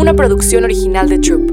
una producción original de Troop.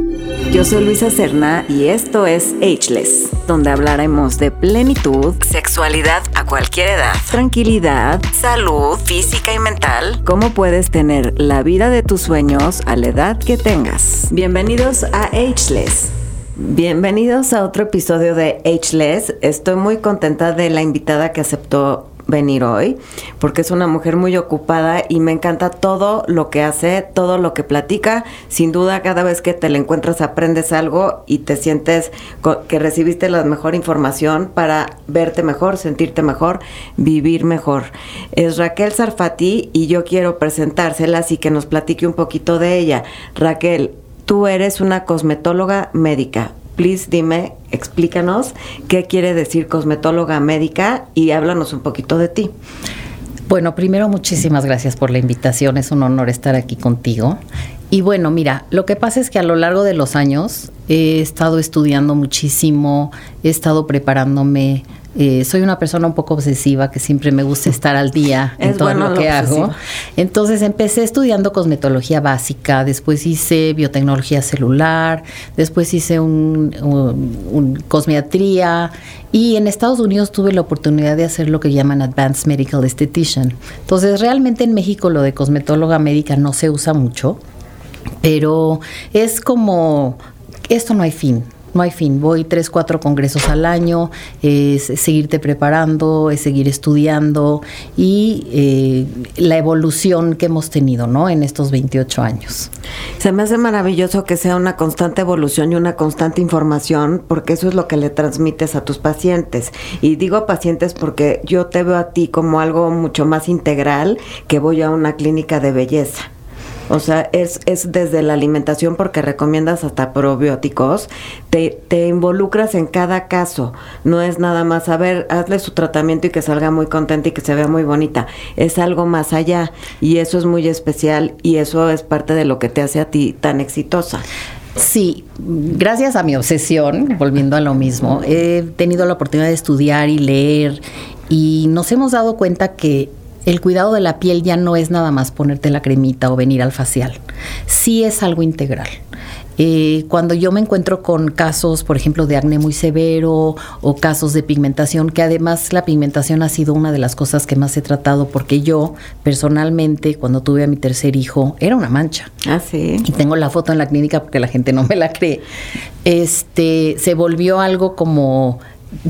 Yo soy Luisa Cerna y esto es Ageless, donde hablaremos de plenitud, sexualidad a cualquier edad, tranquilidad, salud física y mental, cómo puedes tener la vida de tus sueños a la edad que tengas. Bienvenidos a Ageless. Bienvenidos a otro episodio de Ageless. Estoy muy contenta de la invitada que aceptó venir hoy, porque es una mujer muy ocupada y me encanta todo lo que hace, todo lo que platica. Sin duda, cada vez que te la encuentras aprendes algo y te sientes que recibiste la mejor información para verte mejor, sentirte mejor, vivir mejor. Es Raquel Sarfati y yo quiero presentársela así que nos platique un poquito de ella. Raquel, tú eres una cosmetóloga médica, please dime, explícanos qué quiere decir cosmetóloga médica y háblanos un poquito de ti. Bueno, primero muchísimas gracias por la invitación, es un honor estar aquí contigo. Y bueno, mira, lo que pasa es que a lo largo de los años he estado estudiando muchísimo, he estado preparándome eh, soy una persona un poco obsesiva que siempre me gusta estar al día en todo lo que hago. Entonces empecé estudiando cosmetología básica, después hice biotecnología celular, después hice un, un, cosmiatría y en Estados Unidos tuve la oportunidad de hacer lo que llaman Advanced Medical Esthetician. Entonces realmente en México lo de cosmetóloga médica no se usa mucho, pero es como esto no hay fin no hay fin. Voy tres, cuatro congresos al año, es seguirte preparando, es seguir estudiando y eh, la evolución que hemos tenido, ¿no? En estos 28 años. Se me hace maravilloso que sea una constante evolución y una constante información, porque eso es lo que le transmites a tus pacientes. Y digo pacientes porque yo te veo a ti como algo mucho más integral que voy a una clínica de belleza. O sea, es, es desde la alimentación porque recomiendas hasta probióticos, te, te involucras en cada caso, no es nada más, a ver, hazle su tratamiento y que salga muy contenta y que se vea muy bonita, es algo más allá y eso es muy especial y eso es parte de lo que te hace a ti tan exitosa. Sí, gracias a mi obsesión, volviendo a lo mismo, he tenido la oportunidad de estudiar y leer y nos hemos dado cuenta que el cuidado de la piel ya no es nada más ponerte la cremita o venir al facial. Sí es algo integral. Eh, cuando yo me encuentro con casos, por ejemplo, de acné muy severo o casos de pigmentación, que además la pigmentación ha sido una de las cosas que más he tratado, porque yo personalmente, cuando tuve a mi tercer hijo, era una mancha. Ah, sí. Y tengo la foto en la clínica porque la gente no me la cree. Este, se volvió algo como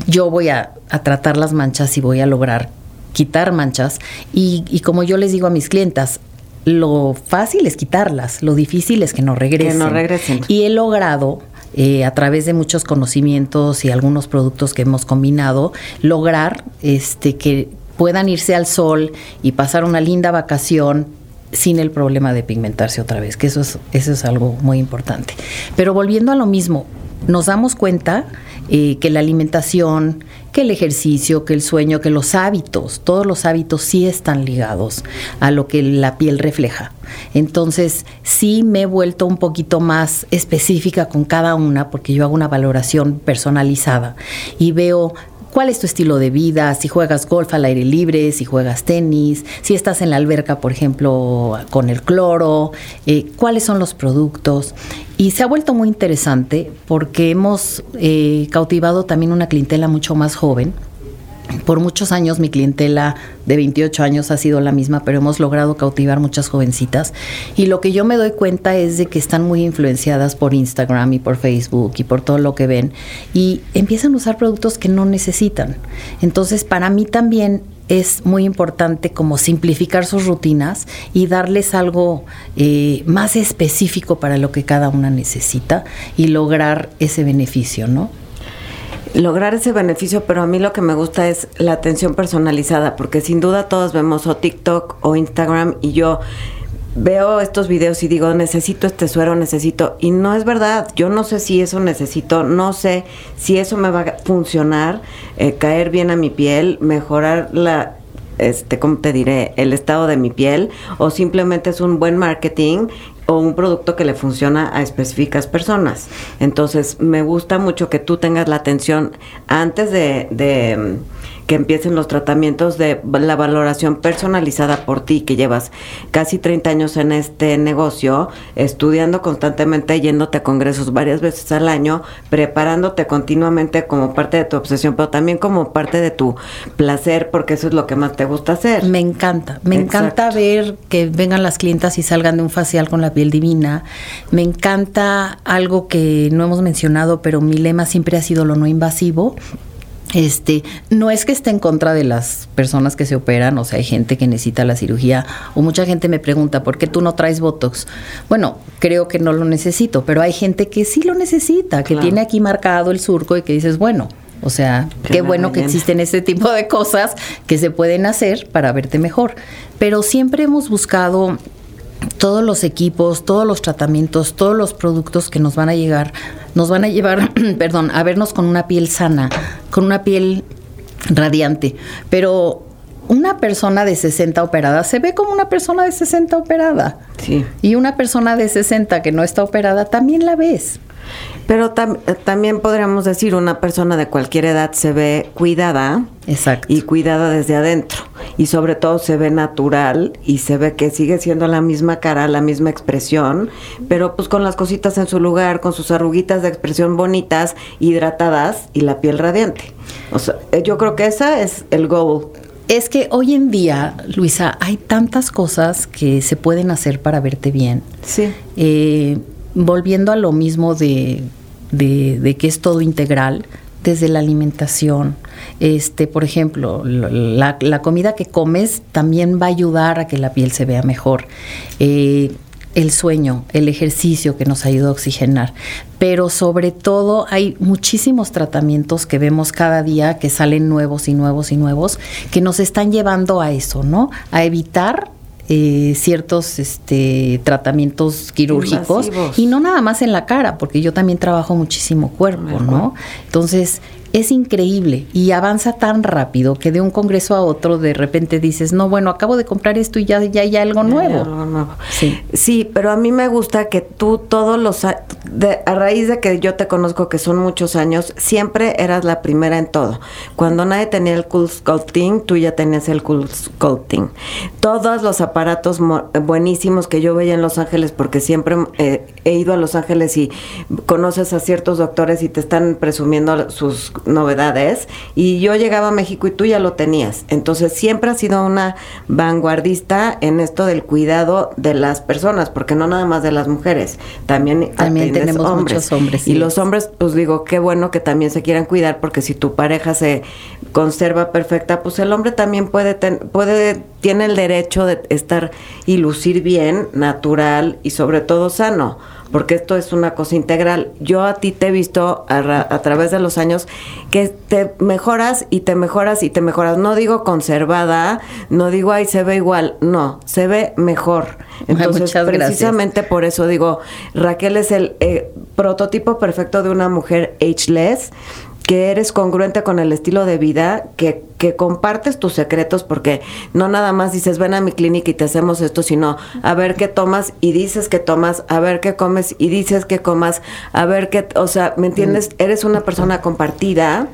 yo voy a, a tratar las manchas y voy a lograr quitar manchas y, como yo les digo a mis clientas, lo fácil es quitarlas, lo difícil es que no regresen. Que no regresen. Y he logrado eh, a través de muchos conocimientos y algunos productos que hemos combinado, lograr este, que puedan irse al sol y pasar una linda vacación sin el problema de pigmentarse otra vez, que eso es, eso es algo muy importante. Pero volviendo a lo mismo, nos damos cuenta eh, que la alimentación, que el ejercicio, que el sueño, que los hábitos, todos los hábitos sí están ligados a lo que la piel refleja. Entonces, sí me he vuelto un poquito más específica con cada una porque yo hago una valoración personalizada y veo cuál es tu estilo de vida, si juegas golf al aire libre, si juegas tenis, si estás en la alberca, por ejemplo, con el cloro, eh, cuáles son los productos. Y se ha vuelto muy interesante porque hemos eh, cautivado también una clientela mucho más joven por muchos años mi clientela de 28 años ha sido la misma, pero hemos logrado cautivar muchas jovencitas. Y lo que yo me doy cuenta es de que están muy influenciadas por Instagram y por Facebook y por todo lo que ven y empiezan a usar productos que no necesitan. Entonces, para mí también es muy importante como simplificar sus rutinas y darles algo eh, más específico para lo que cada una necesita y lograr ese beneficio, ¿no? Lograr ese beneficio, pero a mí lo que me gusta es la atención personalizada, porque sin duda todos vemos o TikTok o Instagram y yo veo estos videos y digo, necesito este suero, necesito, y no es verdad, yo no sé si eso necesito, no sé si eso me va a funcionar, eh, caer bien a mi piel, mejorar la, este, ¿cómo te diré? El estado de mi piel, o simplemente es un buen marketing o un producto que le funciona a específicas personas. Entonces, me gusta mucho que tú tengas la atención antes de, que empiecen los tratamientos de la valoración personalizada por ti, que llevas casi 30 años en este negocio, estudiando constantemente, yéndote a congresos varias veces al año, preparándote continuamente como parte de tu obsesión, pero también como parte de tu placer, porque eso es lo que más te gusta hacer. Me encanta, me encanta ver que vengan las clientas y salgan de un facial con la piel divina. Me encanta algo que no hemos mencionado, pero mi lema siempre ha sido lo no invasivo. Este, no es que esté en contra de las personas que se operan, o sea, hay gente que necesita la cirugía, o mucha gente me pregunta, ¿por qué tú no traes Botox? Bueno, creo que no lo necesito, pero hay gente que sí lo necesita, que tiene aquí marcado el surco y que dices, bueno, o sea, qué bueno que existen este tipo de cosas que se pueden hacer para verte mejor. Pero siempre hemos buscado todos los equipos, todos los tratamientos, todos los productos que nos van a llegar, nos van a llevar, perdón, a vernos con una piel sana, con una piel radiante. Pero una persona de 60 operada se ve como una persona de 60 operada. Sí. Y una persona de 60 que no está operada también la ves. Pero también podríamos decir, una persona de cualquier edad se ve cuidada. Exacto. Y cuidada desde adentro. Y sobre todo se ve natural y se ve que sigue siendo la misma cara, la misma expresión, pero pues con las cositas en su lugar, con sus arruguitas de expresión bonitas, hidratadas y la piel radiante. O sea, eh, yo creo que esa es el goal. Es que hoy en día, Luisa, hay tantas cosas que se pueden hacer para verte bien. Sí. Eh, volviendo a lo mismo de, de, que es todo integral, desde la alimentación. Este, por ejemplo, la, comida que comes también va a ayudar a que la piel se vea mejor. Eh, el sueño, el ejercicio que nos ayuda a oxigenar. Pero sobre todo hay muchísimos tratamientos que vemos cada día que salen nuevos y nuevos y nuevos que nos están llevando a eso, ¿no? A evitar eh, ciertos este, tratamientos quirúrgicos y no nada más en la cara, porque yo también trabajo muchísimo cuerpo, ¿no? Entonces, es increíble y avanza tan rápido que de un congreso a otro de repente dices, no, bueno, acabo de comprar esto y ya, ya hay algo nuevo. Sí. sí, pero a mí me gusta que tú todos los, a raíz de que yo te conozco que son muchos años, siempre eras la primera en todo. Cuando nadie tenía el cool sculpting, tú ya tenías el cool sculpting. Todos los aparatos buenísimos que yo veía en Los Ángeles, porque siempre eh, he ido a Los Ángeles y conoces a ciertos doctores y te están presumiendo sus novedades y yo llegaba a México y tú ya lo tenías. Entonces siempre has sido una vanguardista en esto del cuidado de las personas, porque no nada más de las mujeres, también, también tenemos hombres. muchos hombres. Y los hombres, pues digo, qué bueno que también se quieran cuidar, porque si tu pareja se conserva perfecta, pues el hombre también puede, puede tiene el derecho de estar y lucir bien, natural y sobre todo sano porque esto es una cosa integral. Yo a ti te he visto a, través de los años que te mejoras y te mejoras y te mejoras. No digo conservada, no digo, ay, se ve igual, no, se ve mejor. Entonces, precisamente por eso digo, Raquel es el eh, prototipo perfecto de una mujer ageless que eres congruente con el estilo de vida, que, que, compartes tus secretos, porque no nada más dices, ven a mi clínica y te hacemos esto, sino a ver qué tomas y dices que tomas, a ver qué comes y dices que comas, a ver qué, o sea, ¿me entiendes? Eres una persona compartida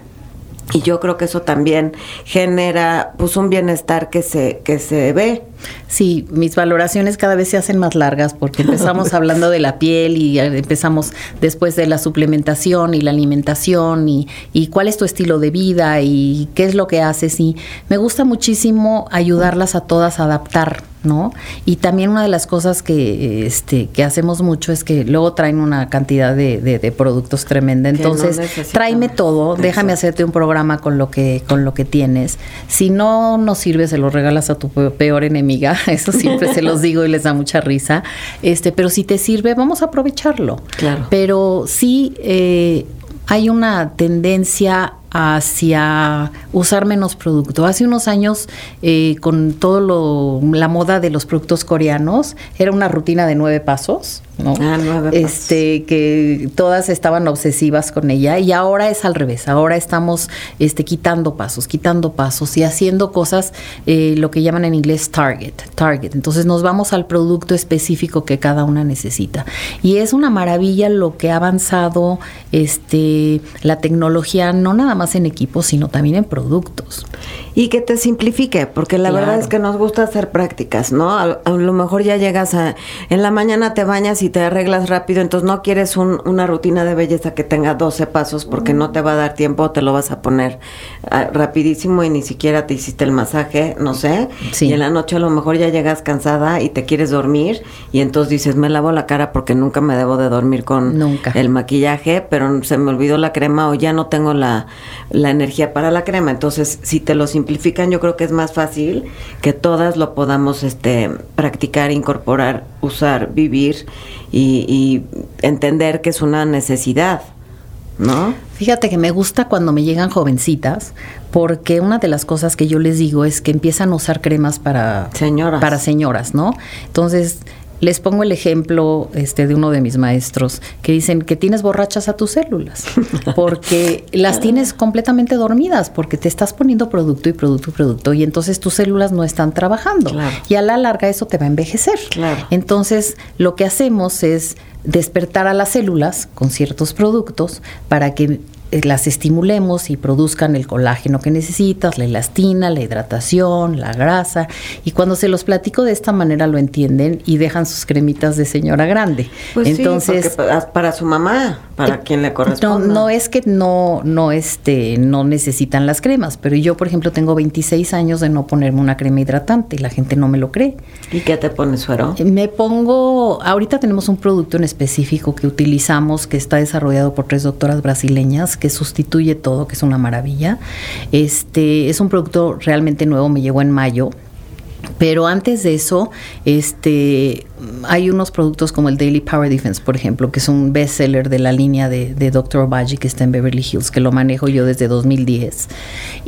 y yo creo que eso también genera pues un bienestar que se que se ve Sí, mis valoraciones cada vez se hacen más largas porque empezamos hablando de la piel y empezamos después de la suplementación y la alimentación y, y, cuál es tu estilo de vida y qué es lo que haces. Y me gusta muchísimo ayudarlas a todas a adaptar ¿no? Y también una de las cosas que, este, que hacemos mucho es que luego traen una cantidad de, de, productos tremenda. Entonces, tráeme todo, déjame hacerte un programa con lo que, con lo que tienes. Si no nos sirve, se lo regalas a tu peor Eso siempre se los digo y les da mucha risa. Este, pero si te sirve, vamos a aprovecharlo. Claro. Pero sí eh, hay una tendencia hacia usar menos producto. Hace unos años, eh, con todo lo, la moda de los productos coreanos, era una rutina de nueve pasos ¿no? Ah, nueve pasos. Este, que todas estaban obsesivas con ella y ahora es al revés, ahora estamos este, quitando pasos, quitando pasos y haciendo cosas, eh, lo que llaman en inglés target, target. Entonces nos vamos al producto específico que cada una necesita. Y es una maravilla lo que ha avanzado este, la tecnología, no nada más en equipos, sino también en productos. Y que te simplifique, porque la Claro. verdad es que nos gusta hacer prácticas, ¿no? A, a lo mejor ya llegas a... En la mañana te bañas y te arreglas rápido, entonces no quieres un- una rutina de belleza que tenga 12 pasos porque no te va a dar tiempo, te lo vas a poner ah, rapidísimo y ni siquiera te hiciste el masaje, no sé. Sí. Y en la noche a lo mejor ya llegas cansada y te quieres dormir y entonces dices, me lavo la cara porque nunca me debo de dormir con Nunca. el maquillaje, pero se me olvidó la crema o ya no tengo la, la energía para la crema. Entonces, si te lo simplifican, yo creo que es más fácil que todas lo podamos este, practicar, incorporar, usar, vivir y, y entender que es una necesidad, ¿no? Fíjate que me gusta cuando me llegan jovencitas, porque una de las cosas que yo les digo es que empiezan a usar cremas para Señoras. para señoras, ¿no? Entonces les pongo el ejemplo este, de uno de mis maestros que dicen que tienes borrachas a tus células porque las tienes completamente dormidas porque te estás poniendo producto y producto y producto y entonces tus células no están trabajando Claro. y a la larga eso te va a envejecer. Claro. Entonces, lo que hacemos es despertar a las células con ciertos productos para que las estimulemos y produzcan el colágeno que necesitas, la elastina, la hidratación, la grasa. Y cuando se los platico de esta manera lo entienden y dejan sus cremitas de señora grande. Pues Entonces, sí, porque pa- para su mamá, para eh, quien le no, corresponda. no es que no, no, este, no necesitan las cremas, pero yo, por ejemplo, tengo 26 años de no ponerme una crema hidratante y la gente no me lo cree. ¿Y qué te pone suero? Me pongo, ahorita tenemos un producto en específico que utilizamos que está desarrollado por tres doctoras brasileñas sustituye todo, que es una maravilla. Este es un producto realmente nuevo, me llegó en mayo. Pero antes de eso, este, hay unos productos como el Daily Power Defense, por ejemplo, que es un bestseller de la línea de, de Dr. Obagi que está en Beverly Hills, que lo manejo yo desde 2010.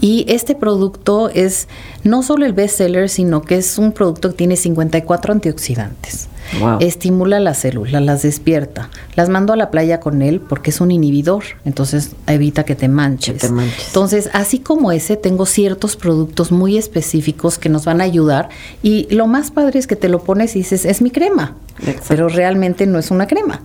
Y este producto es no solo el bestseller, sino que es un producto que tiene 54 antioxidantes. Wow. Estimula las células, las despierta. Las mando a la playa con él porque es un inhibidor, entonces evita que te manches. Que te manches. Entonces, así como ese, tengo ciertos productos muy específicos que nos van a ayudar y lo más padre es que te lo pones y dices, es mi crema, Exacto. pero realmente no es una crema.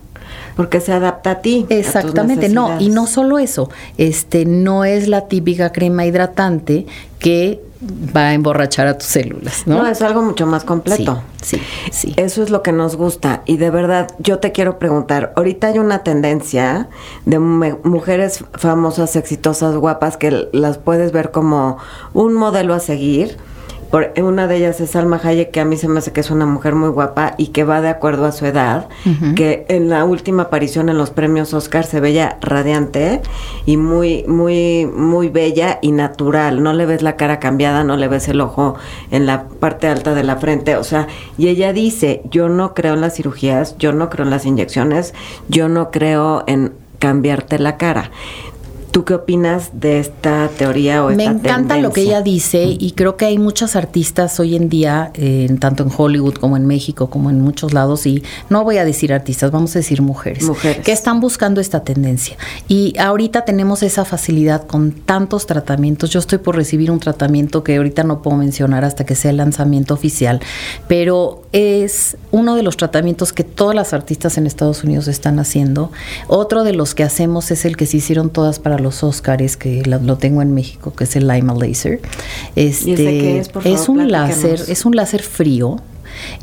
Porque se adapta a ti. a tus Exactamente, no, y no solo eso, este no es la típica crema hidratante que va a emborrachar a tus células, ¿no? No, es algo mucho más completo. Sí, sí, sí. Eso es lo que nos gusta. Y de verdad, yo te quiero preguntar, ahorita hay una tendencia de mu- mujeres famosas, exitosas, guapas, que las puedes ver como un modelo a seguir. Por, una de ellas es Salma Hayek, que a mí se me hace que es una mujer muy guapa y que va de acuerdo a su edad, que en la última aparición en los premios Oscar se veía radiante y muy, muy, muy bella y natural. No le ves la cara cambiada, no le ves el ojo en la parte alta de la frente. O sea, y ella dice, yo no creo en las cirugías, yo no creo en las inyecciones, yo no creo en cambiarte la cara. ¿Tú qué opinas de esta teoría o Me esta encanta lo que ella dice y creo que hay muchas artistas hoy en día, eh, tanto en Hollywood como en México, como en muchos lados, y no voy a decir artistas, vamos a decir mujeres, Mujeres. que están buscando esta tendencia. Y ahorita tenemos esa facilidad con tantos tratamientos. Yo estoy por recibir un tratamiento que ahorita no puedo mencionar hasta que sea el lanzamiento oficial, pero es uno de los tratamientos que todas las artistas en Estados Unidos están haciendo. Otro de los que hacemos es el que se hicieron todas para los Oscars, que lo, tengo en México, que es el Lima Laser. Este, qué es? Por favor, un láser, es un láser frío.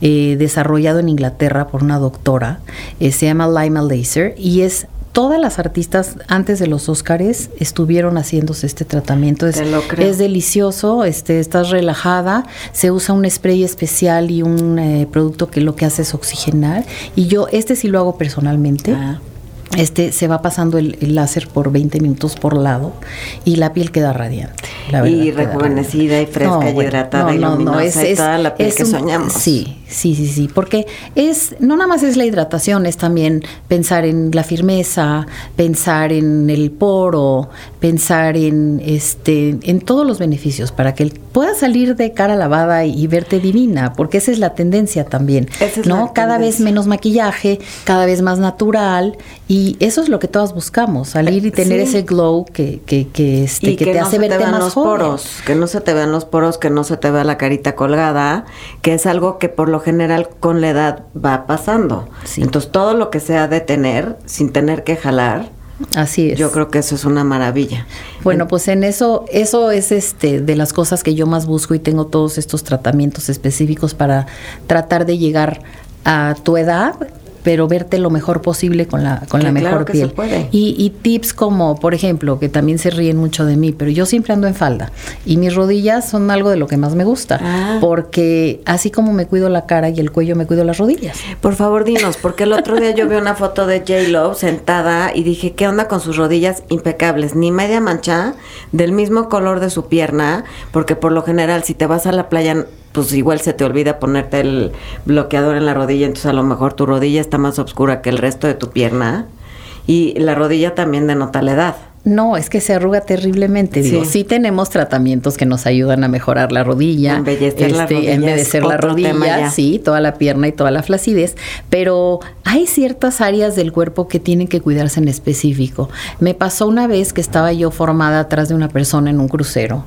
eh, desarrollado en Inglaterra por una doctora, eh, se llama Lima Laser y es todas las artistas antes de los Óscares estuvieron haciéndose este tratamiento. Es, Te lo creo. es delicioso, este, estás relajada, se usa un spray especial y un eh, producto que lo que hace es oxigenar. Y yo, este sí lo hago personalmente. Ah. Este se va pasando el, el láser por 20 minutos por lado y la piel queda radiante. la Y verdad, rejuvenecida y fresca y hidratada y luminosa y toda la piel que un- soñamos. Sí, sí, sí, sí, porque es, no nada más es la hidratación, es también pensar en la firmeza, pensar en el poro, pensar en este, en todos los beneficios para que puedas salir de cara lavada y, verte divina, porque esa es la tendencia también, ¿no? cada vez menos maquillaje, cada vez más natural, y eso es lo que todas buscamos, salir y tener ese glow que, que, que, este, que, te hace verte más los poros, que no se te vean los poros, que no se te vea la carita colgada, que es algo que por lo general con la edad va pasando. Entonces todo lo que sea detener sin tener que jalar. Así es. Yo creo que eso es una maravilla. Bueno, pues en eso, eso es este de las cosas que yo más busco y tengo todos estos tratamientos específicos para tratar de llegar a tu edad pero verte lo mejor posible con la, con la mejor piel. Y, y, tips como, por ejemplo, que también se ríen mucho de mí, pero yo siempre ando en falda y mis rodillas son algo de lo que más me gusta, ah. porque así como me cuido la cara y el cuello, me cuido las rodillas. Por favor, dinos, porque el otro día yo vi una foto de J-Lo sentada y dije, ¿qué onda con sus rodillas impecables? Ni media mancha, del mismo color de su pierna, porque por lo general si te vas a la playa pues igual se te olvida ponerte el bloqueador en la rodilla, entonces a lo mejor tu rodilla está más oscura que el resto de tu pierna y la rodilla también denota la edad. No, es que se arruga terriblemente. Digo, sí. tenemos tratamientos que nos ayudan a mejorar la rodilla, embellecer la este, rodilla, embellecer la rodilla, sí, toda la pierna y toda la flacidez, pero hay ciertas áreas del cuerpo que tienen que cuidarse en específico. Me pasó una vez que estaba yo formada atrás de una persona en un crucero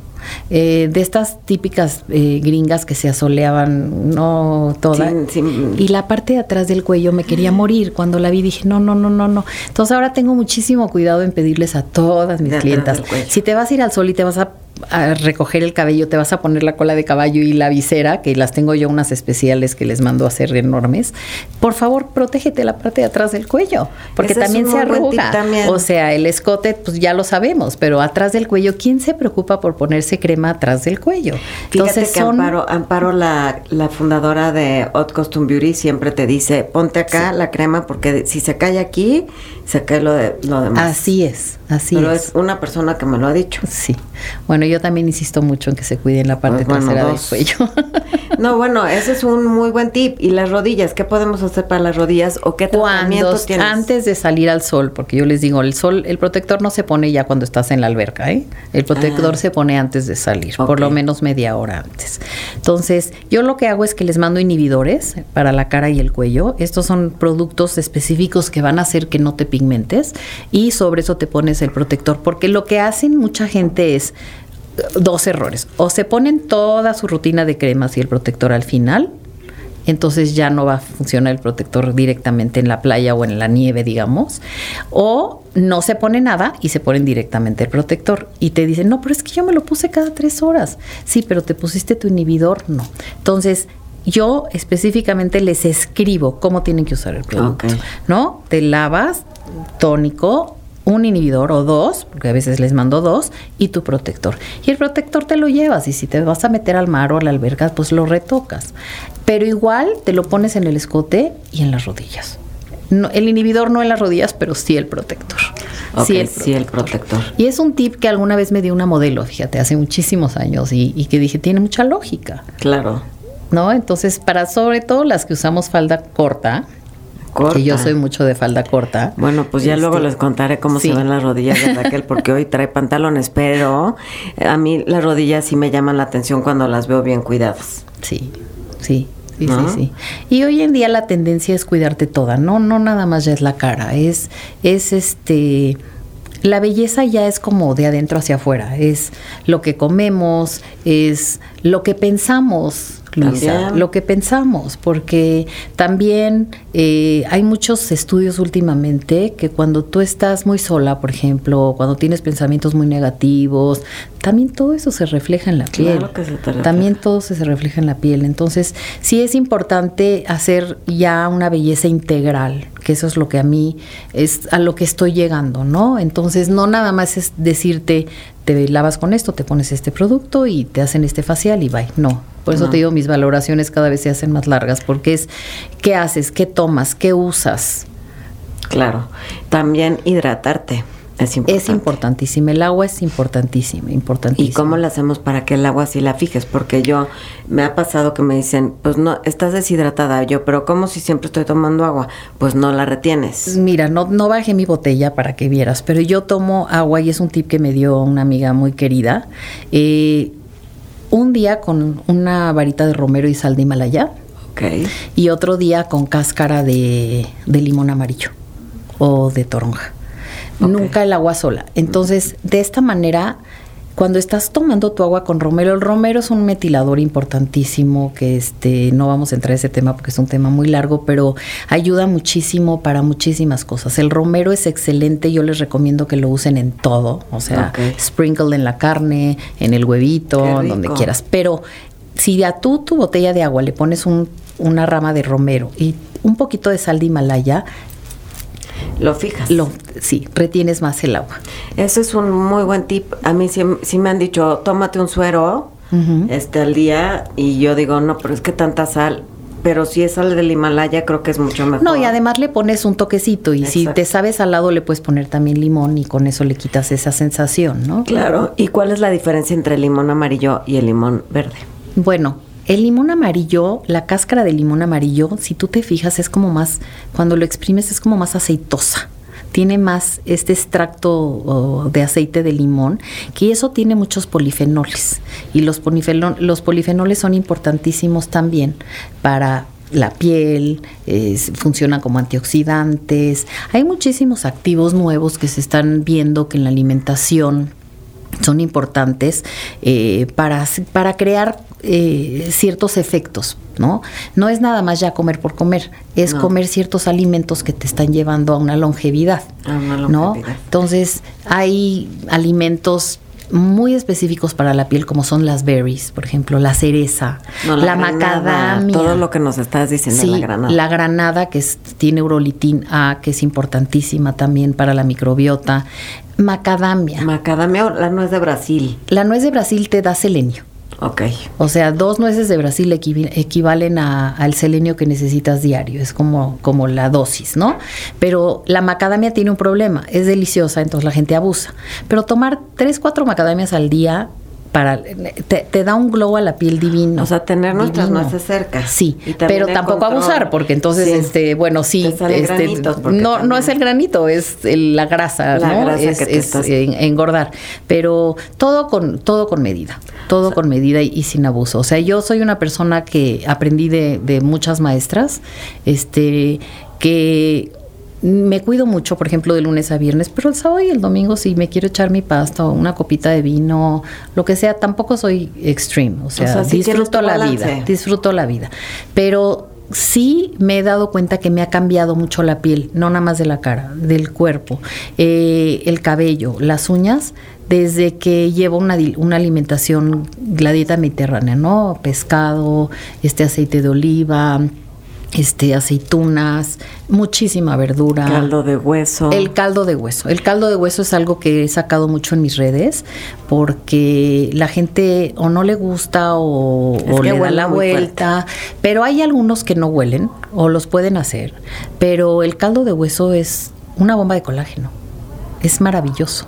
eh, de estas típicas eh, gringas que se asoleaban, no toda. Y la parte de atrás del cuello me quería morir. Cuando la vi dije, no, no, no, no, no. Entonces ahora tengo muchísimo cuidado en pedirles a todas mis clientas, si te vas a ir al sol y te vas a a recoger el cabello, te vas a poner la cola de caballo y la visera, que las tengo yo unas especiales que les mando a hacer enormes. Por favor, protégete la parte de atrás del cuello, porque también se arruga. O sea, el escote, pues ya lo sabemos, pero atrás del cuello, ¿quién se preocupa por ponerse crema atrás del cuello? Entonces, que Amparo, Amparo la, la, fundadora de Hot Costume Beauty, siempre te dice, ponte acá la crema, porque si se cae aquí, se cae lo, de, lo demás. Así es, así pero es. es una persona que me lo ha dicho. Sí. Bueno, yo también insisto mucho en que se cuiden la parte pues trasera del cuello. no, bueno, ese es un muy buen tip. ¿Y las rodillas? ¿Qué podemos hacer para las rodillas o qué tratamientos tienes? Antes de salir al sol, porque yo les digo, el sol, el protector no se pone ya cuando estás en la alberca, ¿eh? El protector ah. se pone antes de salir, por lo menos media hora antes. Entonces, yo lo que hago es que les mando inhibidores para la cara y el cuello. Estos son productos específicos que van a hacer que no te pigmentes y sobre eso te pones el protector, porque lo que hacen mucha gente es dos errores. O se ponen toda su rutina de cremas y el protector al final, entonces ya no va a funcionar el protector directamente en la playa o en la nieve, digamos. O no se pone nada y se ponen directamente el protector. Y te dicen, no, pero es que yo me lo puse cada tres horas. Sí, pero te pusiste tu inhibidor, no. Entonces, yo específicamente les escribo cómo tienen que usar el producto. ¿No? Te lavas tónico, un inhibidor o dos, porque a veces les mando dos, y tu protector. Y el protector te lo llevas y si te vas a meter al mar o a la alberga, pues lo retocas. Pero igual te lo pones en el escote y en las rodillas. No, el inhibidor no en las rodillas, pero sí el protector. sí, el protector. Y es un tip que alguna vez me dio una modelo, fíjate, hace muchísimos años y, y que dije, tiene mucha lógica. Claro. ¿No? Entonces, para sobre todo las que usamos falda corta, que yo soy mucho de falda corta. Bueno, pues ya luego este, les contaré cómo se ven las rodillas de Raquel, porque hoy trae pantalones, pero a mí las rodillas sí me llaman la atención cuando las veo bien cuidadas. Sí, sí. Sí, sí, sí. Y hoy en día la tendencia es cuidarte toda, no, no nada más ya es la cara, es, es este, la belleza ya es como de adentro hacia afuera, es lo que comemos, es lo que pensamos, Luisa, lo que pensamos, porque también eh, hay muchos estudios últimamente que cuando tú estás muy sola, por ejemplo, cuando tienes pensamientos muy negativos, también todo eso se refleja en la piel. también todo se refleja en la piel. Entonces, sí es importante hacer ya una belleza integral, que eso es lo que a mí es a lo que estoy llegando, ¿no? Entonces, no nada más es decirte, te lavas con esto, te pones este producto y te hacen este facial y bye. No, por eso te digo, mis valoraciones cada vez se hacen más largas, porque es qué haces, qué tomas, qué usas. Claro, también hidratarte. Es importante. Es importantísima. El agua es importantísima, importantísima. ¿Y cómo la hacemos para que el agua sí la fijes? Porque yo me ha pasado que me dicen, pues no, estás deshidratada. Yo, pero ¿cómo si siempre estoy tomando agua? Pues no la retienes. Mira, no, no bajé mi botella para que vieras, pero yo tomo agua y es un tip que me dio una amiga muy querida. Eh, un día con una varita de romero y sal de Himalaya Ok. y otro día con cáscara de, de limón amarillo o de toronja. Nunca el agua sola. Entonces, de esta manera, cuando estás tomando tu agua con romero, el romero es un metilador importantísimo que este no vamos a entrar a ese tema porque es un tema muy largo, pero ayuda muchísimo para muchísimas cosas. El romero es excelente, yo les recomiendo que lo usen en todo, o sea, sprinkle en la carne, en el huevito, donde quieras. Pero si a tú tu botella de agua le pones un- una rama de romero y un poquito de sal de Himalaya, Lo fijas. lo, sí, retienes más el agua. Eso es un muy buen tip. A mí sí, sí me han dicho, tómate un suero este al día y yo digo, no, pero es que tanta sal. Pero si es sal del Himalaya, creo que es mucho mejor. No, y además le pones un toquecito y si te sabes al lado le puedes poner también limón y con eso le quitas esa sensación, ¿no? Claro. ¿Y cuál es la diferencia entre el limón amarillo y el limón verde? Bueno, el limón amarillo, la cáscara de limón amarillo, si tú te fijas, es como más, cuando lo exprimes es como más aceitosa. Tiene más este extracto de aceite de limón, que eso tiene muchos polifenoles. Y los, los polifenoles son importantísimos también para la piel, es- funcionan como antioxidantes. Hay muchísimos activos nuevos que se están viendo que en la alimentación son importantes eh, para, para crear eh, ciertos efectos, ¿no? No es nada más ya comer por comer, es No. comer ciertos alimentos que te están llevando a una longevidad, A una ¿no? longevidad. Entonces, hay alimentos muy específicos para la piel como son las berries, por ejemplo, la cereza, No, la, granada, macadamia. Todo lo que nos estás diciendo, Sí, la granada. la granada que es- tiene urolitín A, que es importantísima también para la microbiota. Macadamia. Macadamia, o la nuez de Brasil. la nuez de Brasil te da selenio. Ok. O sea, dos nueces de Brasil equivalen a- al selenio que necesitas diario. Es como, como la dosis, ¿no? Pero la macadamia tiene un problema. Es deliciosa, entonces la gente abusa. Pero tomar tres, cuatro macadamias al día para te, te da un glow a la piel divino. O sea, tener nuestras nueces cerca. Sí, pero tampoco control. abusar, porque entonces, Sí. este, bueno, sí, este, no, no es el granito, es el- la grasa, La ¿no? grasa es que te es, estás- en- engordar, pero todo con todo con medida, todo con medida y, y sin abuso. O sea, yo soy una persona que aprendí de, de muchas maestras, este, que me cuido mucho, por ejemplo, de lunes a viernes, pero el sábado y el domingo si me quiero echar mi pasta o una copita de vino, lo que sea, tampoco soy extreme, o sea, disfruto la balance. vida, disfruto la vida. Pero sí me he dado cuenta que me ha cambiado mucho la piel, no nada más de la cara, del cuerpo, eh, el cabello, las uñas, desde que llevo una, una alimentación, la dieta mediterránea, ¿no? Pescado, este aceite de oliva, este aceitunas, muchísima verdura. Caldo de hueso. El caldo de hueso. El caldo de hueso es algo que he sacado mucho en mis redes porque la gente o no le gusta o, le da la vuelta. Pero hay algunos que no huelen o los pueden hacer. Pero el caldo de hueso es una bomba de colágeno. Es maravilloso.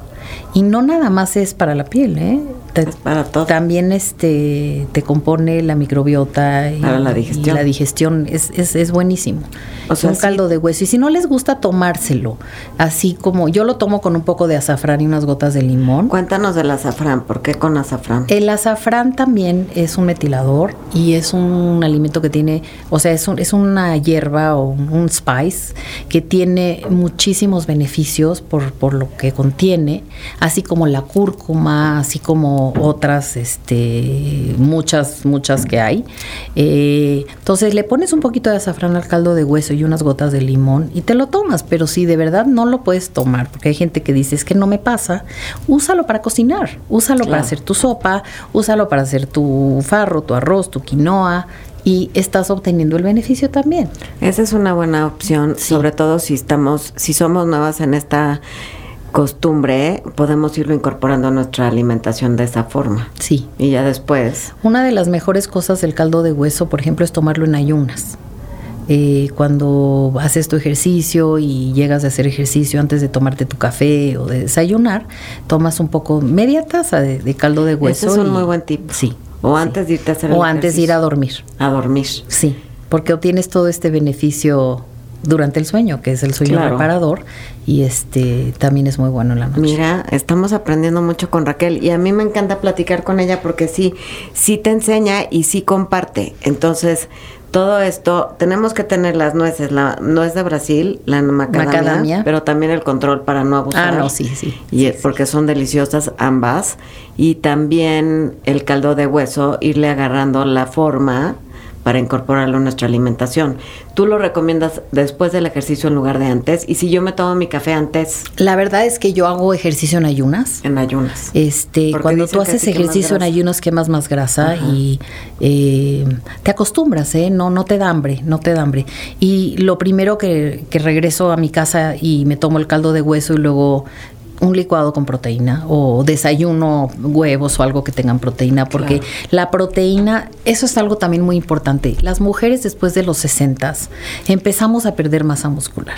Y no nada más es para la piel, ¿eh? Te- Es para todo. También este te compone la microbiota y, Para la y digestión. la digestión es, es, es buenísimo. O sea, un sí. caldo de hueso. Y si no les gusta tomárselo, así como yo lo tomo con un poco de azafrán y unas gotas de limón. Cuéntanos del azafrán. ¿Por qué con azafrán? El azafrán también es un metilador y es un alimento que tiene, o sea, es, un- es una hierba o un, un spice que tiene muchísimos beneficios por, por lo que contiene, así como la cúrcuma, así como otras, este, muchas, muchas que hay. Eh, entonces le pones un poquito de azafrán al caldo de hueso y unas gotas de limón y te lo tomas, pero si de verdad no lo puedes tomar, porque hay gente que dice es que no me pasa, úsalo para cocinar, úsalo para hacer tu sopa, úsalo para hacer tu farro, tu arroz, tu quinoa y estás obteniendo el beneficio también. Esa es una buena opción, Sí. sobre todo si estamos, si somos nuevas en esta costumbre, podemos irlo incorporando a nuestra alimentación de esa forma. Sí. Y ya después, Una de las mejores cosas del caldo de hueso, por ejemplo, es tomarlo en ayunas. eh, cuando haces tu ejercicio y llegas de hacer ejercicio antes de tomarte tu café o de desayunar, tomas un poco, media taza de, de caldo de hueso. Ese es un y- muy buen tip. Sí. O sí. antes de irte a hacer el O antes de ir a dormir. A dormir. Sí, porque obtienes todo este beneficio durante el sueño, que es el sueño Claro. reparador, y este también es muy bueno en la noche. Mira, estamos aprendiendo mucho con Raquel y a mí me encanta platicar con ella porque sí, sí te enseña y sí comparte. Entonces, todo esto, tenemos que tener las nueces, la nuez de Brasil, la macadamia, Macadamia. pero también el control para no abusar. Ah, no, sí, sí. Y Sí, porque son deliciosas ambas. Y también el caldo de hueso, irle agarrando la forma para incorporarlo a nuestra alimentación. Tú lo recomiendas después del ejercicio en lugar de antes. Y si yo me tomo mi café antes, La verdad es que yo hago ejercicio en ayunas. en ayunas. Este, Porque cuando tú haces ejercicio en ayunos quemas más grasa Ajá. y eh, te acostumbras, ¿eh? No, no te da hambre, no te da hambre. Y lo primero que, que regreso a mi casa y me tomo el caldo de hueso y luego un licuado con proteína o desayuno huevos o algo que tengan proteína, porque Claro. la proteína, eso es algo también muy importante. Las mujeres después de los 60 empezamos a perder masa muscular.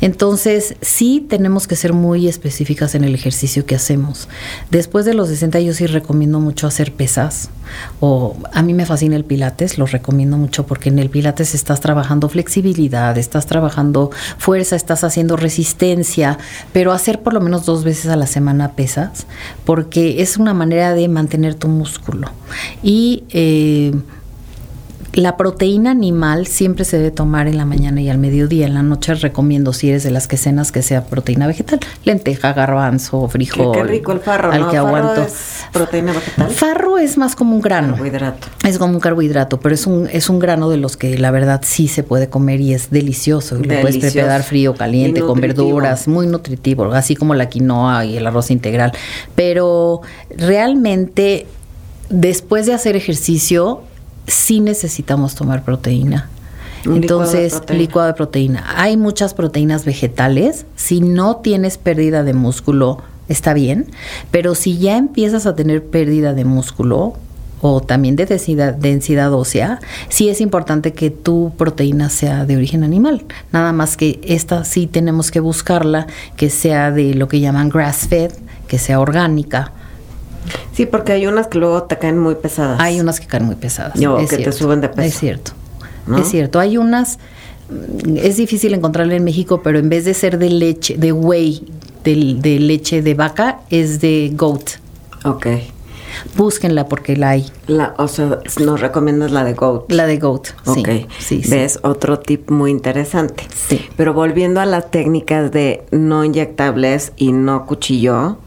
Entonces, sí tenemos que ser muy específicas en el ejercicio que hacemos. Después de los 60 yo sí recomiendo mucho hacer pesas o a mí me fascina el pilates, lo recomiendo mucho porque en el pilates estás trabajando flexibilidad, estás trabajando fuerza, estás haciendo resistencia, pero hacer por lo menos dos veces a la semana pesas porque es una manera de mantener tu músculo. Y eh, la proteína animal siempre se debe tomar en la mañana y al mediodía. En la noche recomiendo, si eres de las que cenas, que sea proteína vegetal. Lenteja, garbanzo, Qué, frijol. qué rico el farro, Al ¿no? que Farro aguanto. es proteína vegetal. Farro es más como un grano. Carbohidrato. Es como un carbohidrato, pero es un, es un grano de los que la verdad sí se puede comer y es delicioso. Y lo puedes preparar frío, caliente, con verduras, muy nutritivo, así como la quinoa y el arroz integral. Pero realmente, después de hacer ejercicio, sí necesitamos tomar proteína. Un licuado de Entonces, licuado de proteína. Hay muchas proteínas vegetales. Si no tienes pérdida de músculo, está bien. Pero si ya empiezas a tener pérdida de músculo o también de densidad, densidad ósea, sí es importante que tu proteína sea de origen animal. Nada más que esta sí tenemos que buscarla, que sea de lo que llaman grass fed, que sea orgánica. Sí, porque hay unas que luego te caen muy pesadas. Hay unas que caen muy pesadas. Es que te cierto, suben de peso. Es cierto. ¿No? Es cierto. Hay unas. mm, Es difícil encontrarla en México, pero en vez de ser de leche, de whey, de, de leche de vaca, es de goat. Ok. Búsquenla porque la hay. La, o sea, nos recomiendas la de goat. La de goat. Sí. Ok, Sí, sí. ves otro tip muy interesante. Sí. Pero volviendo a las técnicas de no inyectables y no cuchillo,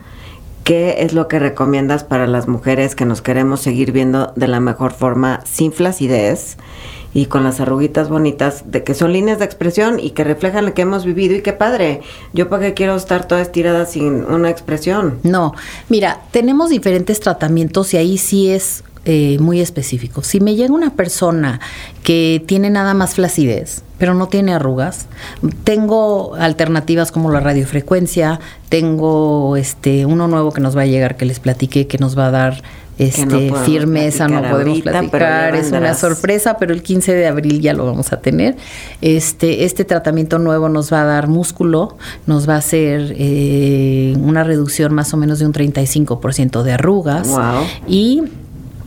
¿qué es lo que recomiendas para las mujeres que nos queremos seguir viendo de la mejor forma, sin flacidez y con las arruguitas bonitas, de que son líneas de expresión y que reflejan lo que hemos vivido? Y qué padre. Yo para qué quiero estar toda estirada sin una expresión. No, mira, tenemos diferentes tratamientos y ahí sí es eh, muy específico. Si me llega una persona que tiene nada más flacidez, pero no tiene arrugas, tengo alternativas como la radiofrecuencia, tengo este uno nuevo que nos va a llegar que les platiqué que nos va a dar este no firmeza, no podemos ahorita, platicar, es una sorpresa, pero el 15 de abril ya lo vamos a tener. Este, este tratamiento nuevo nos va a dar músculo, nos va a hacer eh, una reducción más o menos de un 35% de arrugas Wow. y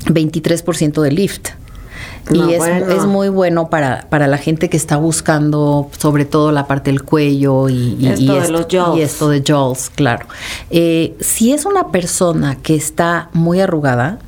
23% de lift. No, y es, bueno. es muy bueno para, para la gente que está buscando sobre todo la parte del cuello y, y- Esto y de los jawls. y esto de jaws, claro. Eh, si es una persona que está muy arrugada,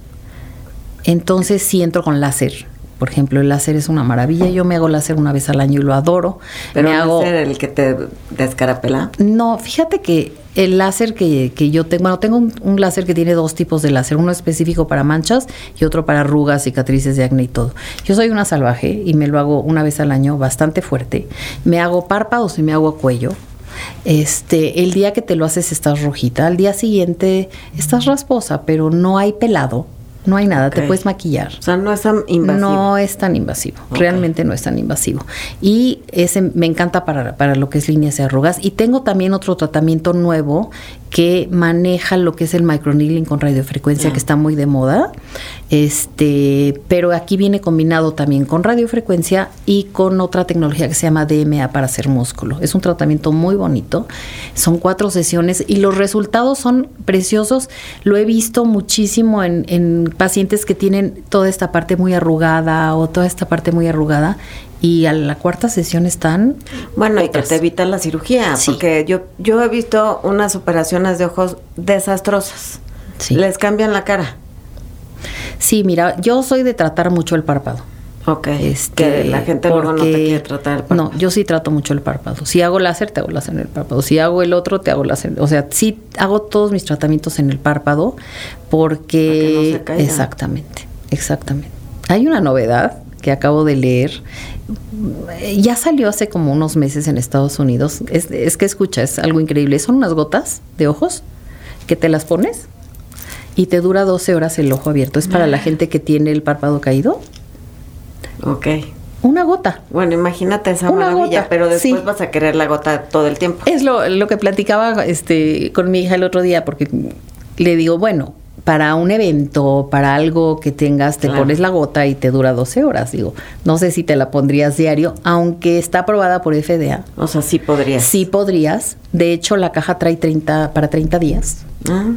entonces sí entro con láser. Por ejemplo, el láser es una maravilla. Yo me hago láser una vez al año y lo adoro. Pero me no hago. ser el que te descarapela. No, fíjate que el láser que, que yo tengo, bueno, tengo un, un láser que tiene dos tipos de láser, uno específico para manchas y otro para arrugas, cicatrices de acné y todo. Yo soy una salvaje y me lo hago una vez al año bastante fuerte. Me hago párpados y me hago cuello. Este, el día que te lo haces estás rojita, al día siguiente estás rasposa, pero no hay pelado. No hay nada, te puedes maquillar. O sea, no es tan invasivo. No es tan invasivo, realmente no es tan invasivo. Y ese me encanta para, para lo que es líneas y arrugas. Y tengo también otro tratamiento nuevo que maneja lo que es el microneedling con radiofrecuencia, Ah. que está muy de moda. Este, pero aquí viene combinado también con radiofrecuencia y con otra tecnología que se llama DMA para hacer músculo. Es un tratamiento muy bonito. Son cuatro sesiones y los resultados son preciosos. Lo he visto muchísimo en, en pacientes que tienen toda esta parte muy arrugada o toda esta parte muy arrugada y a la cuarta sesión están Bueno, y que te evita la cirugía, Sí. porque yo, yo he visto unas operaciones de ojos desastrosas. Sí. Les cambian la cara. Sí, mira, yo soy de tratar mucho el párpado. Ok. Este, que la gente luego no te porque- quiere tratar el párpado. No, yo sí trato mucho el párpado. Si hago láser, te hago láser en el párpado. Si hago el otro, te hago láser. O sea, sí hago todos mis tratamientos en el párpado porque... Para que no se caiga. Exactamente, exactamente. Hay una novedad que acabo de leer. Ya salió hace como unos meses en Estados Unidos. Es, es que escucha, es algo increíble. Son unas gotas de ojos que te las pones y te dura 12 horas el ojo abierto. Es para Ah. la gente que tiene el párpado caído. Ok. Una gota. Bueno, imagínate esa Una maravilla, gota, pero después sí. vas a querer la gota todo el tiempo. Es lo, lo que platicaba este, con mi hija el otro día, porque le digo, bueno, para un evento, para algo que tengas, te Claro. pones la gota y te dura 12 horas. Digo, no sé si te la pondrías diario, aunque está aprobada por FDA. O sea, sí podrías. Sí podrías. De hecho, la caja trae 30 para 30 días. Ah,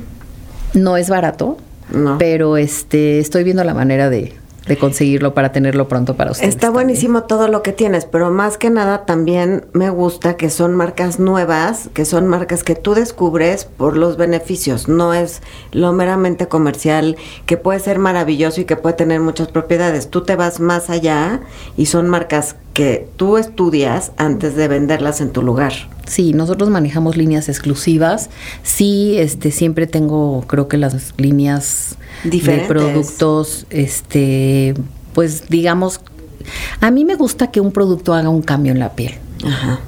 No es barato, No. pero este, estoy viendo la manera de, de conseguirlo para tenerlo pronto para ustedes. Está también. buenísimo todo lo que tienes, pero más que nada también me gusta que son marcas nuevas, que son marcas que tú descubres por los beneficios, no es lo meramente comercial, que puede ser maravilloso y que puede tener muchas propiedades. Tú te vas más allá y son marcas que tú estudias antes de venderlas en tu lugar. Sí, nosotros manejamos líneas exclusivas. Sí, este siempre tengo, creo que las líneas Diferentes. de productos, este, pues digamos, a mí me gusta que un producto haga un cambio en la piel. Ajá.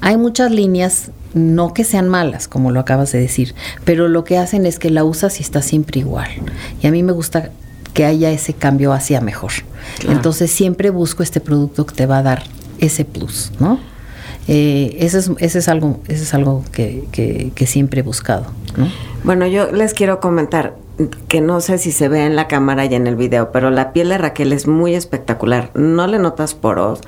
Hay muchas líneas, no que sean malas, como lo acabas de decir, pero lo que hacen es que la usas y está siempre igual. Y a mí me gusta que haya ese cambio hacia mejor. Claro. Entonces siempre busco este producto que te va a dar ese plus, ¿no? Eh, eso, es, eso es algo, eso es algo que, que- que siempre he buscado, ¿no? Bueno, yo les quiero comentar que no sé si se ve en la cámara y en el video, pero la piel de Raquel es muy espectacular. No le notas poros,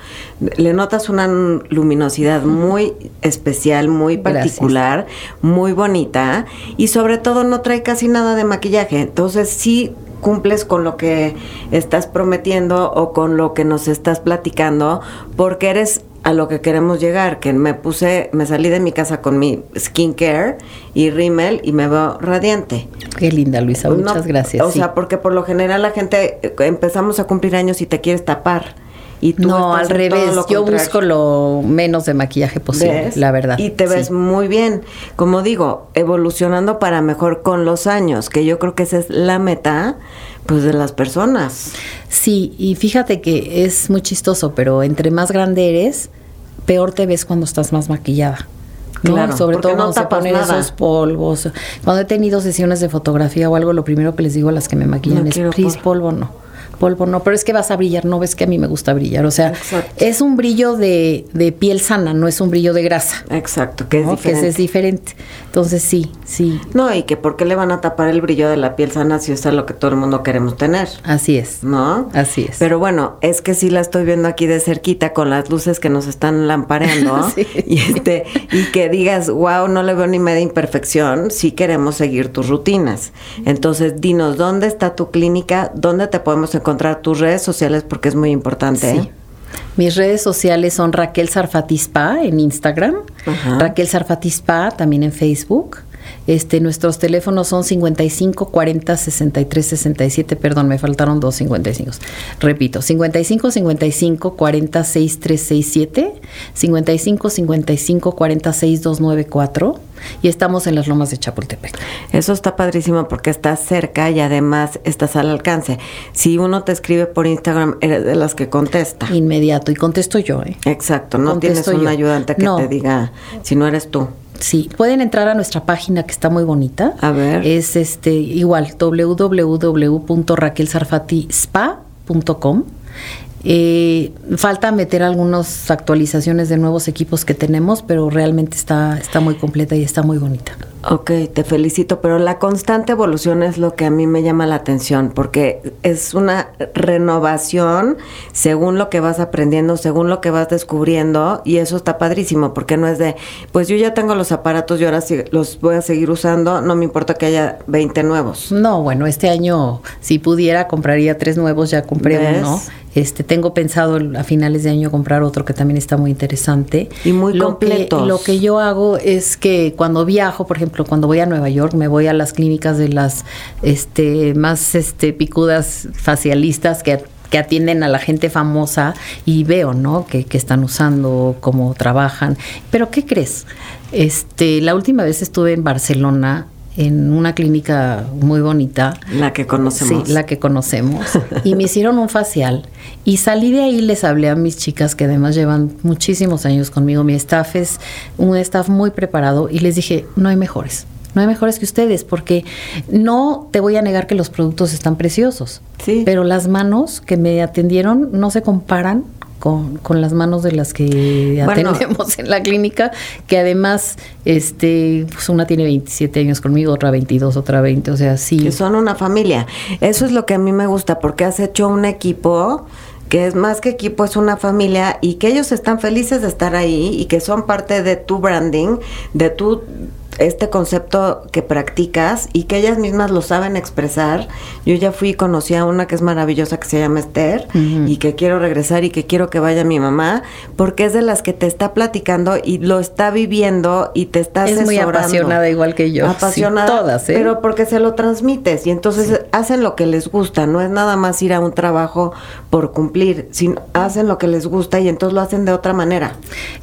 le notas una luminosidad muy especial, muy Gracias. particular, muy bonita y sobre todo no trae casi nada de maquillaje. Entonces sí cumples con lo que estás prometiendo o con lo que nos estás platicando porque eres a lo que queremos llegar, que me puse, me salí de mi casa con mi skincare y rímel y me veo radiante. Qué linda, Luisa, No, muchas gracias. O sí. sea, porque por lo general la gente eh, empezamos a cumplir años y te quieres tapar. Y tú no, al revés, yo busco lo menos de maquillaje posible, ¿Ves? la verdad. Y te ves sí. muy bien. Como digo, evolucionando para mejor con los años, que yo creo que esa es la meta, pues, de las personas. Sí, y fíjate que es muy chistoso, pero entre más grande eres, peor te ves cuando estás más maquillada. ¿no? Claro, Sobre todo no cuando se ponen nada. esos polvos. Cuando he tenido sesiones de fotografía o algo, lo primero que les digo a las que me maquillan No es, please, polvo". polvo no. Polvo no, pero es que vas a brillar, no ves que a mí me gusta brillar. O sea, Exacto. es un brillo de, de piel sana, no es un brillo de grasa. Exacto, que es ¿no? diferente. Que es diferente. Entonces, sí, sí, No, y que por qué le van a tapar el brillo de la piel sana si eso es lo que todo el mundo queremos tener. así es. ¿No? Así es. Pero bueno, es que sí la estoy viendo aquí de cerquita con las luces que nos están lampareando. Sí. Y este, y que digas, wow, no le veo ni media imperfección, sí queremos seguir tus rutinas. Entonces, dinos, ¿dónde está tu clínica? ¿Dónde te podemos encontrar tus redes sociales? Porque es muy importante. Sí. ¿eh? Mis redes sociales son Raquel Sarfatispa en Instagram, Ajá. Raquel Sarfatispa también en Facebook. Este, nuestros teléfonos son 55 40 63 67, perdón, me faltaron dos 55. Repito, 55 55 40 6367, 55 55 40 6294 y estamos en las Lomas de Chapultepec. Eso está padrísimo porque estás cerca y además estás al alcance. Si uno te escribe por Instagram, eres de las que contesta. Inmediato y contesto yo, ¿eh? Exacto, no Contesto tienes un yo. ayudante que No. te diga si no eres tú. Sí, pueden entrar a nuestra página que está muy bonita. A ver. Es este igual www.raquelsarfatispa.com. Eh, falta meter algunas actualizaciones de nuevos equipos que tenemos, pero realmente está, está muy completa y está muy bonita. Ok, te felicito, pero la constante evolución es lo que a mí me llama la atención, porque es una renovación según lo que vas aprendiendo, según lo que vas descubriendo, y eso está padrísimo, porque no es de, pues yo ya tengo los aparatos y ahora sí los voy a seguir usando, no me importa que haya 20 nuevos. No, bueno, este año si pudiera compraría tres nuevos, ya compré ¿Ves? uno. Este, tengo pensado a finales de año comprar otro que también está muy interesante. Y muy lo que, completos. lo que yo hago es que cuando viajo, por ejemplo, cuando voy a Nueva York, me voy a las clínicas de las este, más este, picudas facialistas que que atienden a la gente famosa y veo, ¿no? Que, que están usando, cómo trabajan. Pero ¿qué crees? Este, la última vez estuve en Barcelona en una clínica muy bonita. La que conocemos. Sí, la que conocemos. Y me hicieron un facial. Y salí de ahí, les hablé a mis chicas que además llevan muchísimos años conmigo. Mi staff es un staff muy preparado y les dije, no hay mejores. No hay mejores que ustedes, porque no te voy a negar que los productos están preciosos. Sí. Pero las manos que me atendieron no se comparan con, con las manos de las que Bueno. atendemos en la clínica, que además, este, pues una tiene 27 años conmigo, otra 22, otra 20, o sea, sí. Que son una familia. Eso es lo que a mí me gusta, porque has hecho un equipo que es más que equipo, es una familia y que ellos están felices de estar ahí y que son parte de tu branding, de tu este concepto que practicas y que ellas mismas lo saben expresar. Yo ya fui y conocí a una que es maravillosa que se llama Esther y que quiero regresar y que quiero que vaya mi mamá porque es de las que te está platicando y lo está viviendo y te está Es muy apasionada igual que yo. Sí, Apasionada. todas, ¿eh? Pero porque se lo transmites y entonces hacen lo que les gusta, no es nada más ir a un trabajo por cumplir, sino hacen lo que les gusta y entonces lo hacen de otra manera.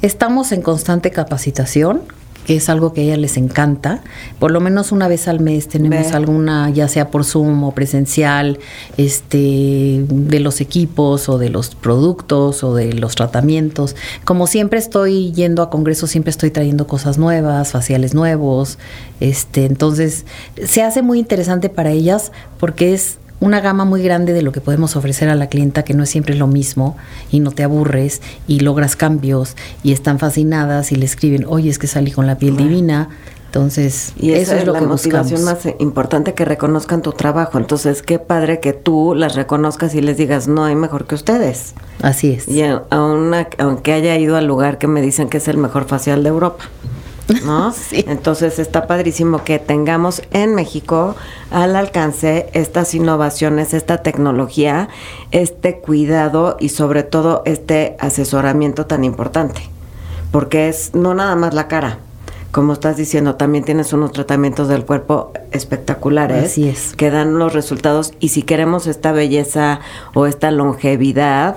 Estamos en constante capacitación, que es algo que a ella les encanta. Por lo menos una vez al mes tenemos alguna, ya sea por Zoom o presencial, este, de los equipos o de los productos o de los tratamientos. Como siempre estoy yendo a congresos, siempre estoy trayendo cosas nuevas, faciales nuevos. Este, entonces se hace muy interesante para ellas porque es una gama muy grande de lo que podemos ofrecer a la clienta, que no es siempre lo mismo, y no te aburres, y logras cambios, y están fascinadas, y le escriben, oye, es que salí con la piel divina. Entonces, Y eso es lo la que motivación buscamos. más importante que reconozcan tu trabajo. Entonces, qué padre que tú las reconozcas y les digas, no hay mejor que ustedes. Así es. Y a una- aunque haya ido al lugar que me dicen que es el mejor facial de Europa. ¿No? Sí. Entonces está padrísimo que tengamos en México al alcance estas innovaciones, esta tecnología, este cuidado y sobre todo este asesoramiento tan importante. Porque es no nada más la cara. Como estás diciendo, también tienes unos tratamientos del cuerpo espectaculares Así es. que dan los resultados y si queremos esta belleza o esta longevidad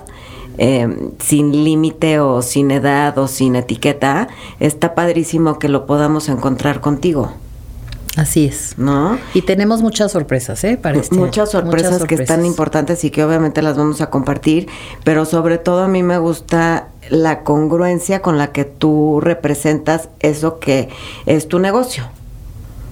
eh, sin límite o sin edad o sin etiqueta, está padrísimo que lo podamos encontrar contigo, Así es. ¿no? Y tenemos muchas sorpresas, ¿eh? Para este Muchas sorpresas, Muchas que están sorpresas. importantes y que obviamente las vamos a compartir, pero sobre todo a mí me gusta la congruencia con la que tú representas eso que es tu negocio.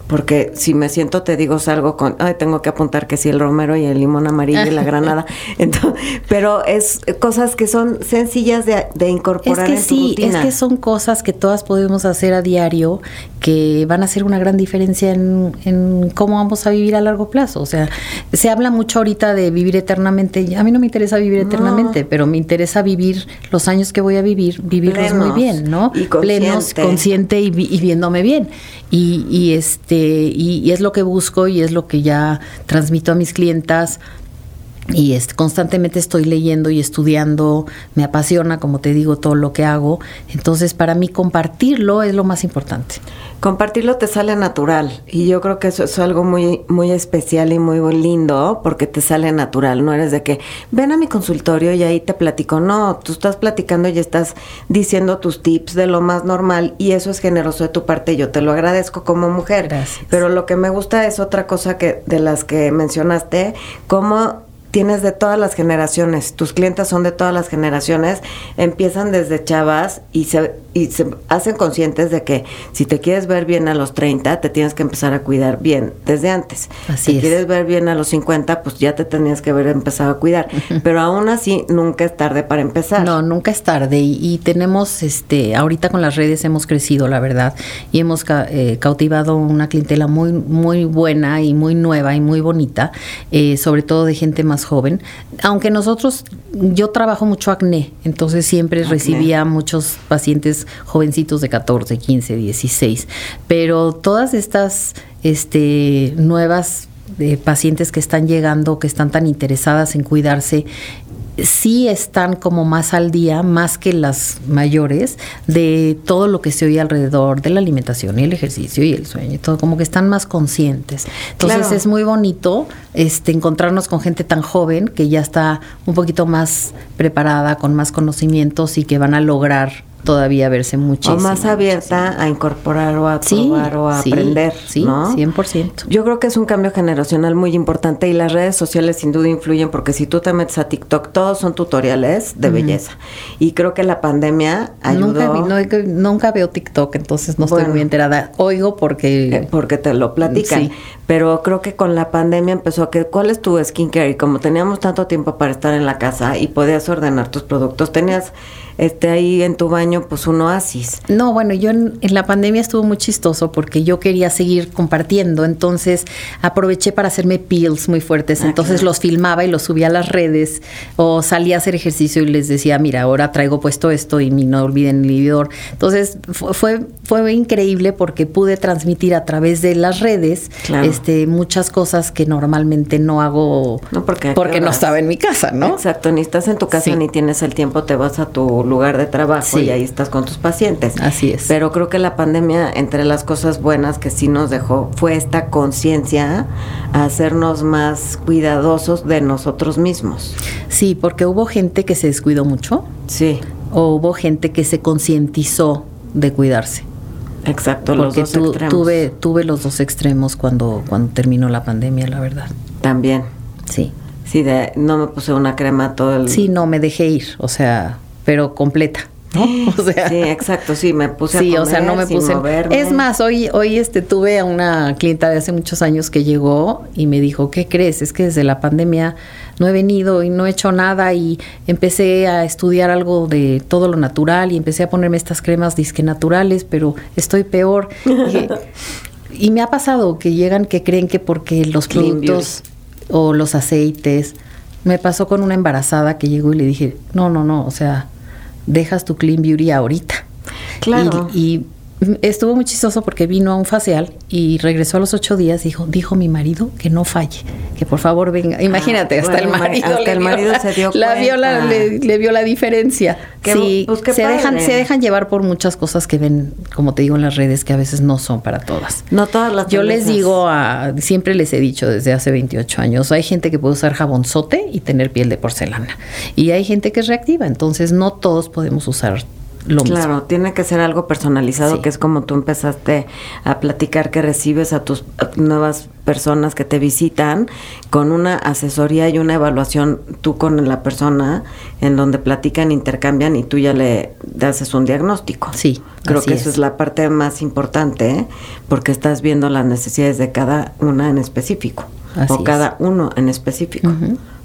Porque si me siento, te digo, salgo con, ay, tengo que apuntar que sí, el romero y el limón amarillo y la granada. Entonces, pero es cosas que son sencillas de, de Es incorporar que en tu sí, es que son cosas que todas podemos hacer a diario que van a hacer una gran diferencia en, en cómo vamos a vivir a largo plazo. O sea, se habla mucho ahorita de vivir eternamente. A mí no me interesa vivir No. eternamente, pero me interesa vivir los años que voy a vivir, vivirlos Plenos muy bien, ¿no? y Plenos, consciente. consciente y, y viéndome bien. Y, y este, y, y es lo que busco y es lo que ya transmito a mis clientas y este, constantemente estoy leyendo y estudiando, me apasiona, como te digo, todo lo que hago. Entonces, para mí compartirlo es lo más importante. Compartirlo te sale natural y yo creo que eso es algo muy muy especial y muy lindo porque te sale natural, no eres de que ven a mi consultorio y ahí te platico, no, tú estás platicando y estás diciendo tus tips de lo más normal y eso es generoso de tu parte, yo te lo agradezco como mujer. Gracias. Pero lo que me gusta es otra cosa que de las que mencionaste, cómo tienes de todas las generaciones, tus clientes son de todas las generaciones, empiezan desde chavas y se, y se hacen conscientes de que si te quieres ver bien a los 30, te tienes que empezar a cuidar bien desde antes. Así si es. quieres ver bien a los 50, pues ya te tenías que haber empezado a cuidar. Pero aún así, nunca es tarde para empezar. No, nunca es tarde y, y tenemos, este, ahorita con las redes hemos crecido, la verdad, y hemos ca- eh, cautivado una clientela muy, muy buena y muy nueva y muy bonita, eh, sobre todo de gente más joven. Aunque nosotros, yo trabajo mucho acné, entonces siempre Acné. recibía muchos pacientes jovencitos de 14, 15, 16, pero todas estas, este, nuevas de pacientes que están llegando, que están tan interesadas en cuidarse, sí están como más al día, más que las mayores, de todo lo que se oye alrededor de la alimentación y el ejercicio y el sueño y todo, como que están más conscientes. Entonces Claro. es muy bonito este encontrarnos con gente tan joven que ya está un poquito más preparada, con más conocimientos y que van a lograr todavía verse muchísimo. o más abierta a incorporar o a Sí, probar o a sí, aprender. sí, ¿no? 100%. Yo creo que es un cambio generacional muy importante y las redes sociales sin duda influyen porque si tú te metes a TikTok, todos son tutoriales de belleza. Y creo que la pandemia ayudó. Nunca, vi- no- nunca veo TikTok, entonces no estoy muy enterada. Oigo porque... eh, porque te lo platican. Sí. Pero creo que con la pandemia empezó a que, ¿cuál es tu skincare? Y como teníamos tanto tiempo para estar en la casa y podías ordenar tus productos, tenías este ahí en tu baño pues un oasis. No, bueno, yo en, en la pandemia estuvo muy chistoso porque yo quería seguir compartiendo, entonces aproveché para hacerme peels muy fuertes, Ah, entonces los filmaba y los subía a las redes o salía a hacer ejercicio y les decía, mira, ahora traigo puesto esto y mi- no olviden el inhibidor. Entonces fu- fue, fue increíble porque pude transmitir a través de las redes Claro. este, muchas cosas que normalmente no hago No, porque ¿a qué porque no estaba en mi casa, ¿no? Exacto, ni estás en tu casa Sí. ni tienes el tiempo, te vas a tu lugar de trabajo Sí. y ahí estás con tus pacientes. Así es. Pero creo que la pandemia, entre las cosas buenas que sí nos dejó, fue esta conciencia a hacernos más cuidadosos de nosotros mismos. Sí, porque hubo gente que se descuidó mucho Sí, o hubo gente que se concientizó de cuidarse. Exacto, los dos tu- extremos. tuve, tuve los dos extremos cuando, cuando terminó la pandemia, la verdad. También. Sí. Sí, de, no me puse una crema todo el... Sí, no, me dejé ir, o sea, pero completa, ¿no? O sea, Sí, exacto, sí, me puse sí, a o sea, no me comer puse. moverme. Es más, hoy, hoy este tuve a una clienta de hace muchos años que llegó y me dijo, ¿qué crees? Es que desde la pandemia no he venido y no he hecho nada y empecé a estudiar algo de todo lo natural y empecé a ponerme estas cremas disque naturales, pero estoy peor. Y, y me ha pasado que llegan que creen que porque los productos o los aceites. Me pasó con una embarazada que llegó y le dije, no, no, no, o sea, dejas tu clean beauty ahorita. Claro. Y, y estuvo muy chistoso porque vino a un facial y regresó a los ocho días. Dijo, dijo mi marido que no falle, que por favor venga. Imagínate, hasta Ah, bueno, el marido, hasta le el marido la- se dio la vio la- le, le vio la diferencia. Sí, pues se dejan, se dejan llevar por muchas cosas que ven, como te digo en las redes, que a veces no son para todas. No todas las Yo les digo, a, siempre les he dicho desde hace 28 años, hay gente que puede usar jabonzote y tener piel de porcelana. Y hay gente que es reactiva, entonces no todos podemos usar lo Claro, mismo. tiene que ser algo personalizado, Sí. que es como tú empezaste a platicar que recibes a tus nuevas personas que te visitan con una asesoría y una evaluación tú con la persona en donde platican, intercambian y tú ya le haces un diagnóstico. Sí, Creo que eso es. es la parte más importante ¿eh? porque estás viendo las necesidades de cada una en específico Así o es. cada uno en específico.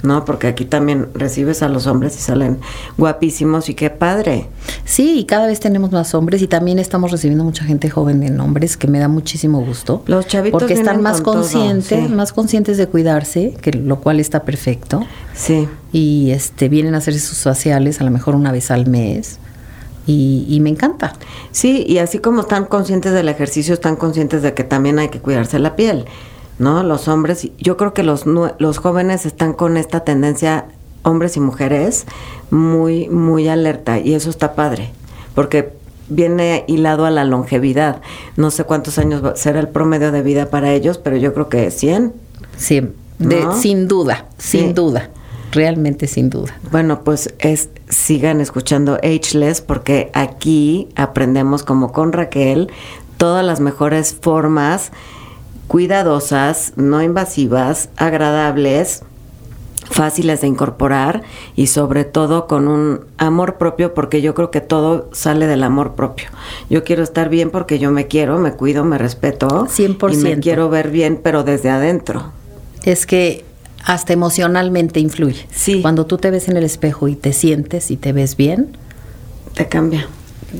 ¿No? Porque aquí también recibes a los hombres y salen guapísimos y qué padre. Sí, y cada vez tenemos más hombres y también estamos recibiendo mucha gente joven en hombres que me da muchísimo gusto. Los chavitos porque están más con todo, conscientes, sí. más conscientes de cuidarse, que lo cual está perfecto. Sí. Y este vienen a hacer sus faciales a lo mejor una vez al mes. Y, y me encanta. Sí, y así como están conscientes del ejercicio, están conscientes de que también hay que cuidarse la piel, ¿no? Los hombres, yo creo que los, los jóvenes están con esta tendencia, hombres y mujeres, muy, muy alerta, y eso está padre, porque viene hilado a la longevidad. No sé cuántos años va- será el promedio de vida para ellos, pero yo creo que 100. Sí, de- ¿No? sin duda, Sí. sin duda. Realmente sin duda. Bueno, pues es sigan escuchando Ageless porque aquí aprendemos como con Raquel todas las mejores formas cuidadosas, no invasivas, agradables fáciles de incorporar y sobre todo con un amor propio porque yo creo que todo sale del amor propio. Yo quiero estar bien porque yo me quiero, me cuido, me respeto 100%. y me quiero ver bien pero desde adentro. Es que hasta emocionalmente influye. Sí. Cuando tú te ves en el espejo y te sientes y te ves bien, Te cambia.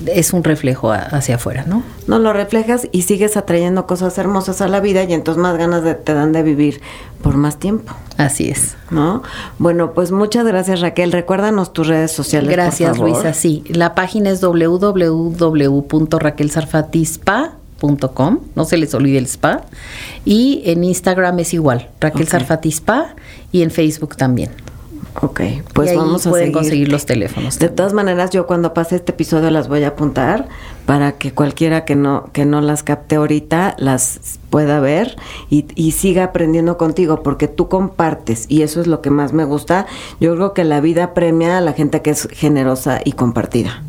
Es un reflejo a- hacia afuera, ¿no? No lo reflejas y sigues atrayendo cosas hermosas a la vida y entonces más ganas de- te dan de vivir por más tiempo. Así es. ¿No? Bueno, pues muchas gracias Raquel. Recuérdanos tus redes sociales. por Gracias, favor. Luisa. Sí, la página es www.raquelsarfatispa.com, no se les olvide el spa. Y en Instagram es igual, Raquel Ok. Sarfati Spa, y en Facebook también. Ok, pues Y ahí vamos a pueden seguir. conseguir los teléfonos. De todas maneras, yo cuando pase este episodio las voy a apuntar para que cualquiera que no que no las capte ahorita las pueda ver y, y siga aprendiendo contigo porque tú compartes y eso es lo que más me gusta. Yo creo que la vida premia a la gente que es generosa y compartida.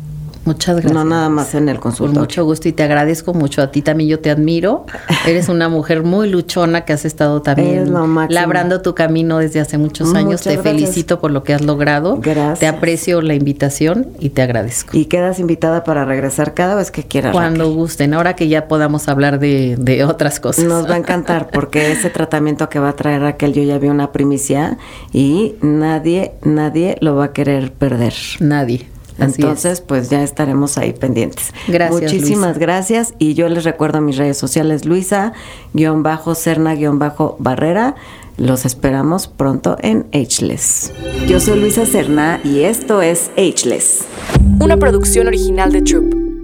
Muchas gracias. No nada más en el Con consultorio. mucho gusto y te agradezco mucho. A ti también yo te admiro. Eres una mujer muy luchona que has estado también labrando tu camino desde hace muchos años. Muchas te gracias. felicito por lo que has logrado. Gracias. Te aprecio la invitación y te agradezco. Y quedas invitada para regresar cada vez que quieras. Cuando Raquel. gusten, ahora que ya podamos hablar de, de otras cosas. Nos va a encantar porque ese tratamiento que va a traer Raquel, yo ya vi una primicia y nadie, nadie lo va a querer perder. Nadie. Así Entonces, pues ya estaremos ahí pendientes. Gracias, Muchísimas Luisa. gracias. Y yo les recuerdo mis redes sociales, Luisa, guion bajo, Cerna, guion bajo, Barrera. Los esperamos pronto en Ageless. Yo soy Luisa Serna y esto es Ageless. Una producción original de Troop.